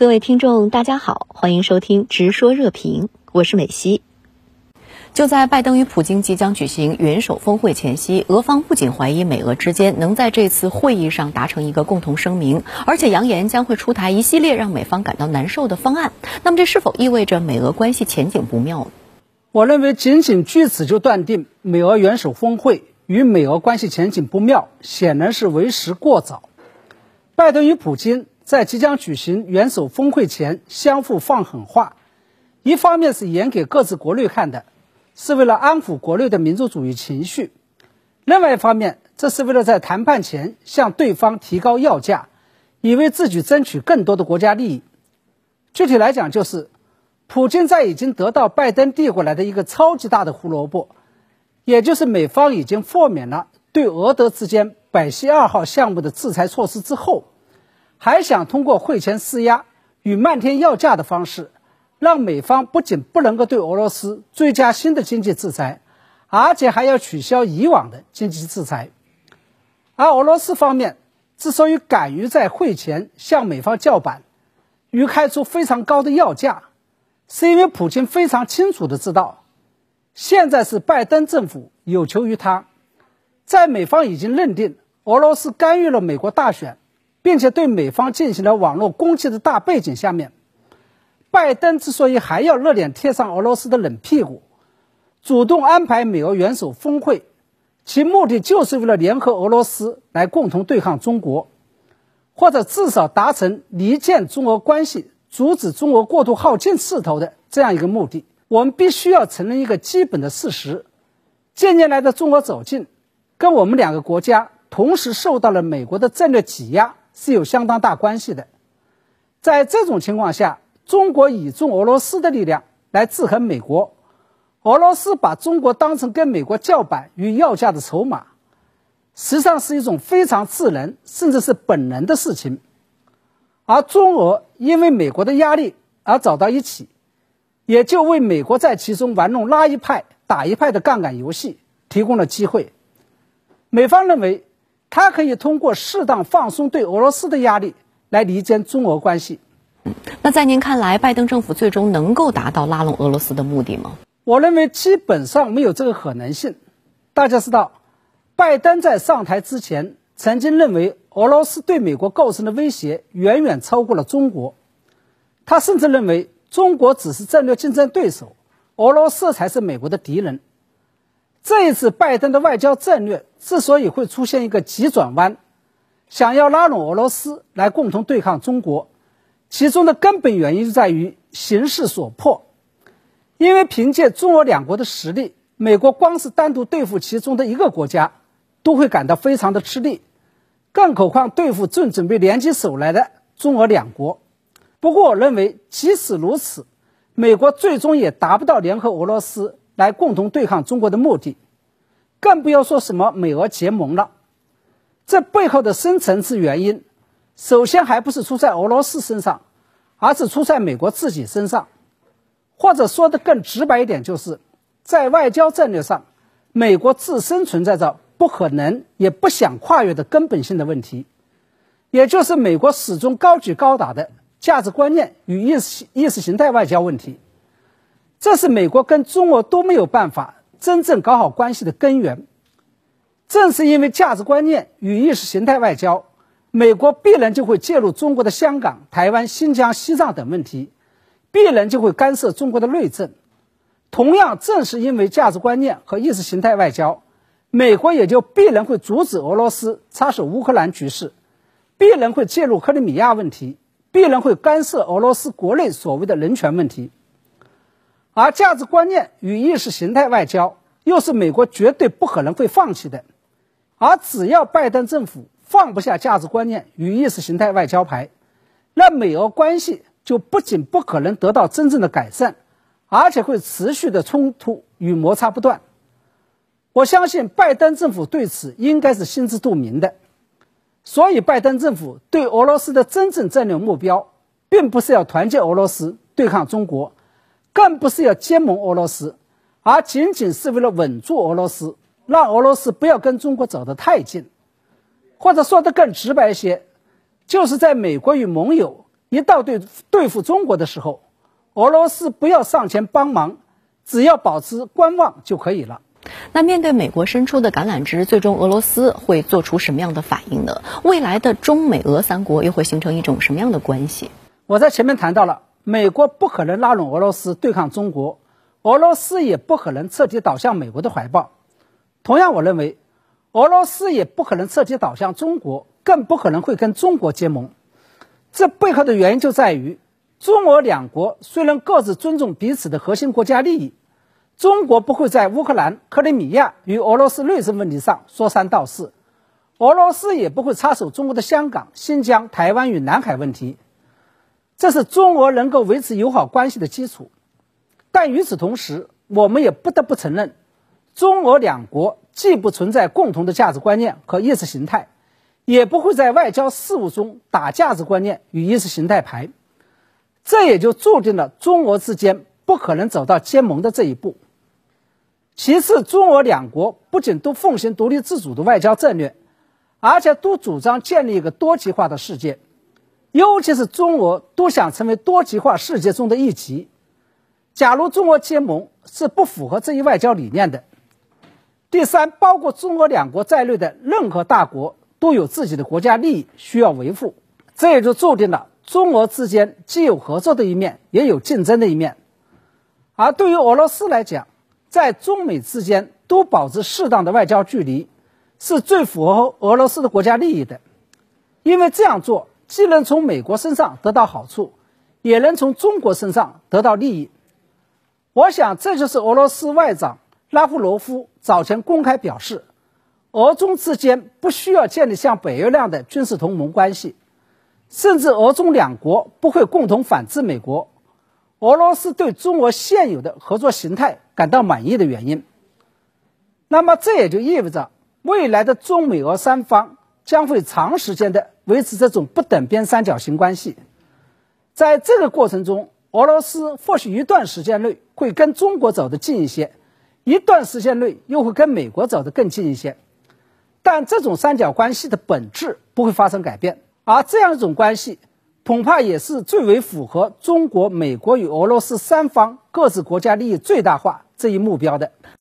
各位听众，大家好，欢迎收听《直说热评》，我是美西。就在拜登与普京即将举行元首峰会前夕，俄方不仅怀疑美俄之间能在这次会议上达成一个共同声明，而且扬言将会出台一系列让美方感到难受的方案。那么，这是否意味着美俄关系前景不妙呢？我认为，仅仅据此就断定美俄元首峰会与美俄关系前景不妙，显然是为时过早。拜登与普京在即将举行元首峰会前相互放狠话，一方面是演给各自国内看的。是为了安抚国内的民族主义情绪，另外一方面，这是为了在谈判前向对方提高要价，以为自己争取更多的国家利益。具体来讲，就是普京在已经得到拜登递过来的一个超级大的胡萝卜，也就是美方已经豁免了对俄德之间百溪二号项目的制裁措施之后，还想通过会前施压与漫天要价的方式。让美方不仅不能够对俄罗斯追加新的经济制裁，而且还要取消以往的经济制裁。而俄罗斯方面之所以敢于在会前向美方叫板，与开出非常高的要价，是因为普京非常清楚的知道，现在是拜登政府有求于他，在美方已经认定俄罗斯干预了美国大选，并且对美方进行了网络攻击的大背景下面。拜登之所以还要热脸贴上俄罗斯的冷屁股，主动安排美俄元首峰会，其目的就是为了联合俄罗斯来共同对抗中国，或者至少达成离间中俄关系、阻止中俄过度耗尽势头的这样一个目的。我们必须要承认一个基本的事实：近年来的中俄走近，跟我们两个国家同时受到了美国的战略挤压是有相当大关系的。在这种情况下，中国倚重俄罗斯的力量来制衡美国，俄罗斯把中国当成跟美国叫板与要价的筹码，实际上是一种非常自然甚至是本能的事情。而中俄因为美国的压力而走到一起，也就为美国在其中玩弄拉一派打一派的杠杆游戏提供了机会。美方认为，他可以通过适当放松对俄罗斯的压力来离间中俄关系。那在您看来，拜登政府最终能够达到拉拢俄罗斯的目的吗？我认为基本上没有这个可能性。大家知道，拜登在上台之前曾经认为俄罗斯对美国构成的威胁远远超过了中国，他甚至认为中国只是战略竞争对手，俄罗斯才是美国的敌人。这一次，拜登的外交战略之所以会出现一个急转弯，想要拉拢俄罗斯来共同对抗中国。其中的根本原因在于形势所迫，因为凭借中俄两国的实力，美国光是单独对付其中的一个国家，都会感到非常的吃力，更何况对付正准备联起手来的中俄两国。不过，我认为即使如此，美国最终也达不到联合俄罗斯来共同对抗中国的目的，更不要说什么美俄结盟了。这背后的深层次原因。首先，还不是出在俄罗斯身上，而是出在美国自己身上，或者说的更直白一点，就是在外交战略上，美国自身存在着不可能也不想跨越的根本性的问题，也就是美国始终高举高打的价值观念与意识意识形态外交问题，这是美国跟中俄都没有办法真正搞好关系的根源。正是因为价值观念与意识形态外交。美国必然就会介入中国的香港、台湾、新疆、西藏等问题，必然就会干涉中国的内政。同样，正是因为价值观念和意识形态外交，美国也就必然会阻止俄罗斯插手乌克兰局势，必然会介入克里米亚问题，必然会干涉俄罗斯国内所谓的人权问题。而价值观念与意识形态外交，又是美国绝对不可能会放弃的。而只要拜登政府，放不下价值观念与意识形态外交牌，那美俄关系就不仅不可能得到真正的改善，而且会持续的冲突与摩擦不断。我相信拜登政府对此应该是心知肚明的，所以拜登政府对俄罗斯的真正战略目标，并不是要团结俄罗斯对抗中国，更不是要结盟俄罗斯，而仅仅是为了稳住俄罗斯，让俄罗斯不要跟中国走得太近。或者说得更直白一些，就是在美国与盟友一道对对付中国的时候，俄罗斯不要上前帮忙，只要保持观望就可以了。那面对美国伸出的橄榄枝，最终俄罗斯会做出什么样的反应呢？未来的中美俄三国又会形成一种什么样的关系？我在前面谈到了，美国不可能拉拢俄罗斯对抗中国，俄罗斯也不可能彻底倒向美国的怀抱。同样，我认为，俄罗斯也不可能彻底倒向中国，更不可能会跟中国结盟。这背后的原因就在于，中俄两国虽然各自尊重彼此的核心国家利益。中国不会在乌克兰、克里米亚与俄罗斯内政问题上说三道四，俄罗斯也不会插手中国的香港、新疆、台湾与南海问题，这是中俄能够维持友好关系的基础。但与此同时，我们也不得不承认，中俄两国既不存在共同的价值观念和意识形态，也不会在外交事务中打价值观念与意识形态牌，这也就注定了中俄之间不可能走到结盟的这一步。其次，中俄两国不仅都奉行独立自主的外交战略，而且都主张建立一个多极化的世界，尤其是中俄都想成为多极化世界中的一极。假如中俄结盟，是不符合这一外交理念的。第三，包括中俄两国在内的任何大国都有自己的国家利益需要维护，这也就注定了中俄之间既有合作的一面，也有竞争的一面。而对于俄罗斯来讲，在中美之间都保持适当的外交距离，是最符合俄罗斯的国家利益的，因为这样做既能从美国身上得到好处，也能从中国身上得到利益。我想，这就是俄罗斯外长拉夫罗夫早前公开表示，俄中之间不需要建立像北约那样的军事同盟关系，甚至俄中两国不会共同反制美国。俄罗斯对中俄现有的合作形态感到满意的原因，那么这也就意味着未来的中美俄三方将会长时间的维持这种不等边三角形关系。在这个过程中，俄罗斯或许一段时间内会跟中国走得近一些，一段时间内又会跟美国走得更近一些，但这种三角关系的本质不会发生改变，而这样一种关系。恐怕也是最为符合中国、美国与俄罗斯三方各自国家利益最大化这一目标的。